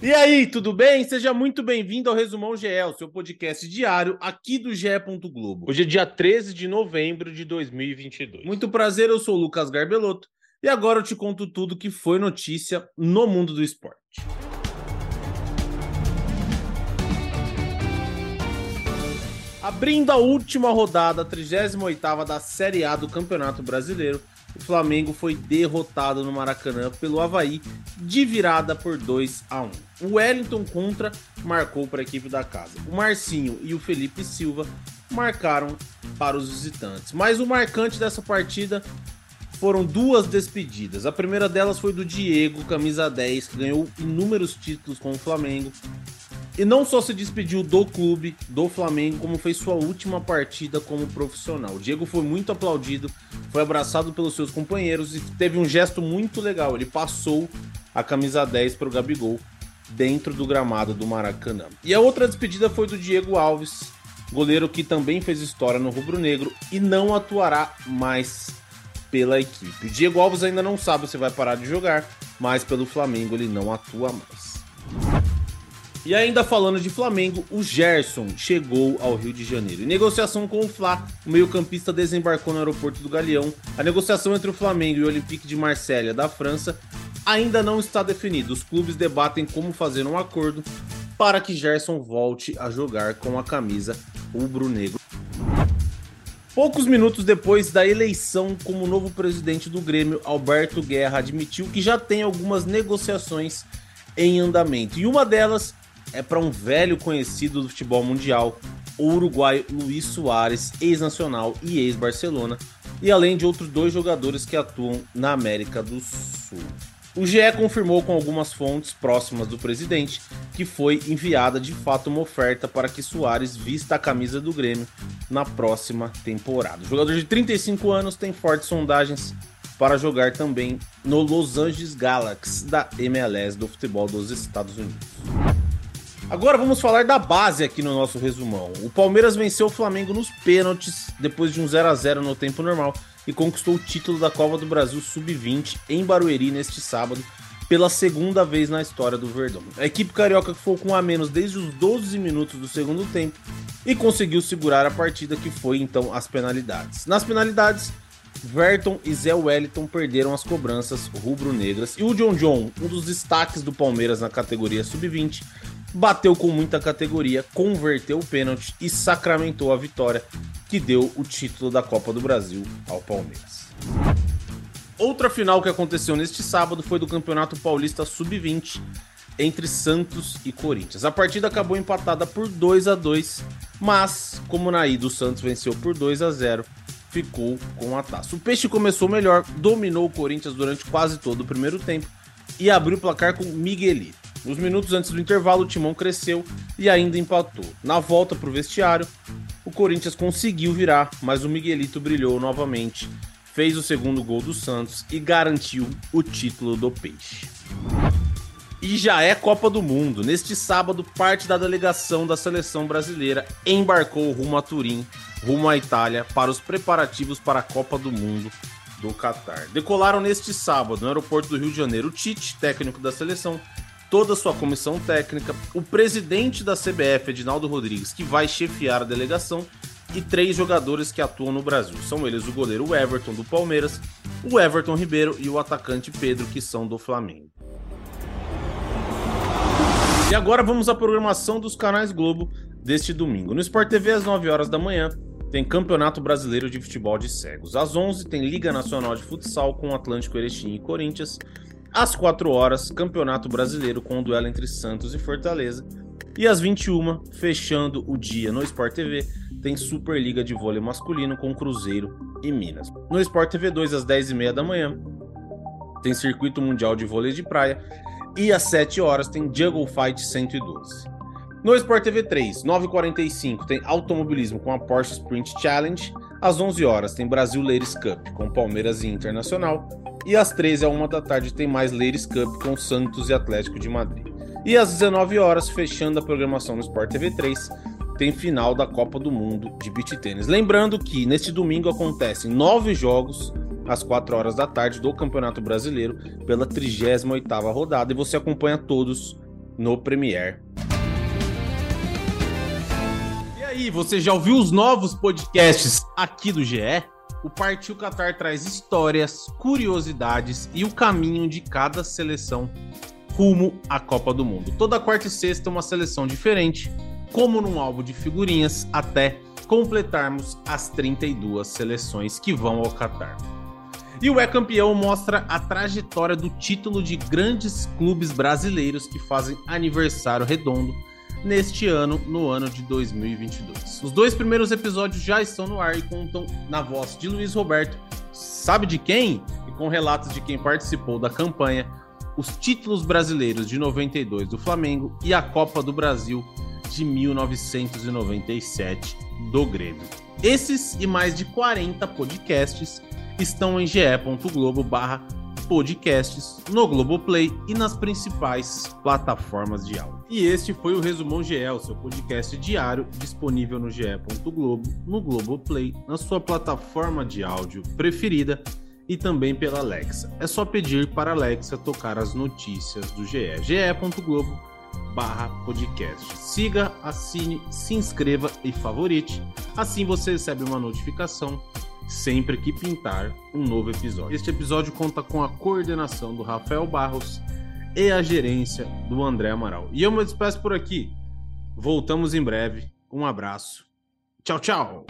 E aí, tudo bem? Seja muito bem-vindo ao Resumão GE, o seu podcast diário aqui do GE. Globo. Hoje é dia 13 de novembro de 2022. Muito prazer, eu sou o Lucas Garbelotto e agora eu te conto tudo que foi notícia no mundo do esporte. Abrindo a última rodada, a 38ª da Série A do Campeonato Brasileiro, o Flamengo foi derrotado no Maracanã pelo Havaí de virada por 2 a 1. O Wellington Contra marcou para a equipe da casa. O Marcinho e o Felipe Silva marcaram para os visitantes. Mas o marcante dessa partida foram duas despedidas. A primeira delas foi do Diego, camisa 10, que ganhou inúmeros títulos com o Flamengo e não só se despediu do clube, do Flamengo, como fez sua última partida como profissional. O Diego foi muito aplaudido, foi abraçado pelos seus companheiros e teve um gesto muito legal. Ele passou a camisa 10 para o Gabigol dentro do gramado do Maracanã. E a outra despedida foi do Diego Alves, goleiro que também fez história no Rubro Negro e não atuará mais pela equipe. O Diego Alves ainda não sabe se vai parar de jogar, mas pelo Flamengo ele não atua mais. E ainda falando de Flamengo, o Gerson chegou ao Rio de Janeiro. Em negociação com o Fla, o meio-campista desembarcou no aeroporto do Galeão. A negociação entre o Flamengo e o Olympique de Marselha da França ainda não está definida. Os clubes debatem como fazer um acordo para que Gerson volte a jogar com a camisa rubro-negro. Poucos minutos depois da eleição como novo presidente do Grêmio, Alberto Guerra admitiu que já tem algumas negociações em andamento. E uma delas é para um velho conhecido do futebol mundial, o uruguaio Luiz Soares, ex-nacional e ex-Barcelona, e além de outros dois jogadores que atuam na América do Sul. O GE confirmou com algumas fontes próximas do presidente que foi enviada de fato uma oferta para que Soares vista a camisa do Grêmio na próxima temporada. O jogador de 35 anos tem fortes sondagens para jogar também no Los Angeles Galaxy da MLS do futebol dos Estados Unidos. Agora vamos falar da base aqui no nosso resumão. O Palmeiras venceu o Flamengo nos pênaltis depois de um 0 a 0 no tempo normal e conquistou o título da Copa do Brasil Sub-20 em Barueri neste sábado pela segunda vez na história do Verdão. A equipe carioca ficou com a menos desde os 12 minutos do segundo tempo e conseguiu segurar a partida que foi então as penalidades. Nas penalidades, Verton e Zé Wellington perderam as cobranças rubro-negras e o John John, um dos destaques do Palmeiras na categoria sub-20, bateu com muita categoria, converteu o pênalti e sacramentou a vitória que deu o título da Copa do Brasil ao Palmeiras. Outra final que aconteceu neste sábado foi do Campeonato Paulista Sub-20 entre Santos e Corinthians. A partida acabou empatada por 2 a 2, mas como na ida o Santos venceu por 2 a 0, ficou com a taça. O Peixe começou melhor, dominou o Corinthians durante quase todo o primeiro tempo e abriu o placar com Miguelito. Nos minutos antes do intervalo, o Timão cresceu e ainda empatou. Na volta para o vestiário, o Corinthians conseguiu virar, mas o Miguelito brilhou novamente, fez o segundo gol do Santos e garantiu o título do Peixe. E já é Copa do Mundo. Neste sábado, parte da delegação da seleção brasileira embarcou rumo a Turim, rumo à Itália, para os preparativos para a Copa do Mundo do Catar. Decolaram neste sábado no aeroporto do Rio de Janeiro o Tite, técnico da seleção, toda a sua comissão técnica, o presidente da CBF, Edinaldo Rodrigues, que vai chefiar a delegação, e três jogadores que atuam no Brasil. São eles o goleiro Everton do Palmeiras, o Everton Ribeiro e o atacante Pedro, que são do Flamengo. E agora vamos à programação dos canais Globo deste domingo. No Sport TV, às 9 horas da manhã, tem Campeonato Brasileiro de Futebol de Cegos. Às 11 tem Liga Nacional de Futsal com Atlântico Erechim e Corinthians. Às 4 horas, Campeonato Brasileiro com o duelo entre Santos e Fortaleza. E às 21, fechando o dia no Sport TV, tem Superliga de Vôlei Masculino com Cruzeiro e Minas. No Sport TV 2, às 10h30 da manhã, tem Circuito Mundial de Vôlei de Praia. E às 7 horas tem Juggle Fight 112. No Sport TV 3, 9h45, tem Automobilismo com a Porsche Sprint Challenge. Às 11 horas tem Brasil Ladies Cup com Palmeiras e Internacional. E às 13 h 1 da tarde tem mais Ladies Cup com Santos e Atlético de Madrid. E às 19 horas, fechando a programação no Sport TV 3, tem final da Copa do Mundo de Beach Tênis. Lembrando que neste domingo acontecem nove jogos às 4 horas da tarde do Campeonato Brasileiro pela 38ª rodada e você acompanha todos no Premiere. E aí, você já ouviu os novos podcasts aqui do GE? O Partiu Qatar traz histórias, curiosidades e o caminho de cada seleção rumo à Copa do Mundo. Toda quarta e sexta uma seleção diferente, como num álbum de figurinhas, até completarmos as 32 seleções que vão ao Qatar. E o É Campeão mostra a trajetória do título de grandes clubes brasileiros que fazem aniversário redondo neste ano, no ano de 2022. Os dois primeiros episódios já estão no ar e contam na voz de Luiz Roberto, sabe de quem? E com relatos de quem participou da campanha, os títulos brasileiros de 92 do Flamengo e a Copa do Brasil de 1997 do Grêmio. Esses e mais de 40 podcasts estão em ge.globo barra podcasts, no Globoplay e nas principais plataformas de áudio. E este foi o Resumão GE, seu podcast diário, disponível no ge.globo, no Globoplay, na sua plataforma de áudio preferida e também pela Alexa. É só pedir para a Alexa tocar as notícias do GE. ge.globo barra podcast. Siga, assine, se inscreva e favorite. Assim você recebe uma notificação sempre que pintar um novo episódio. Este episódio conta com a coordenação do Rafael Barros e a gerência do André Amaral. E eu me despeço por aqui. Voltamos em breve. Um abraço. Tchau, tchau.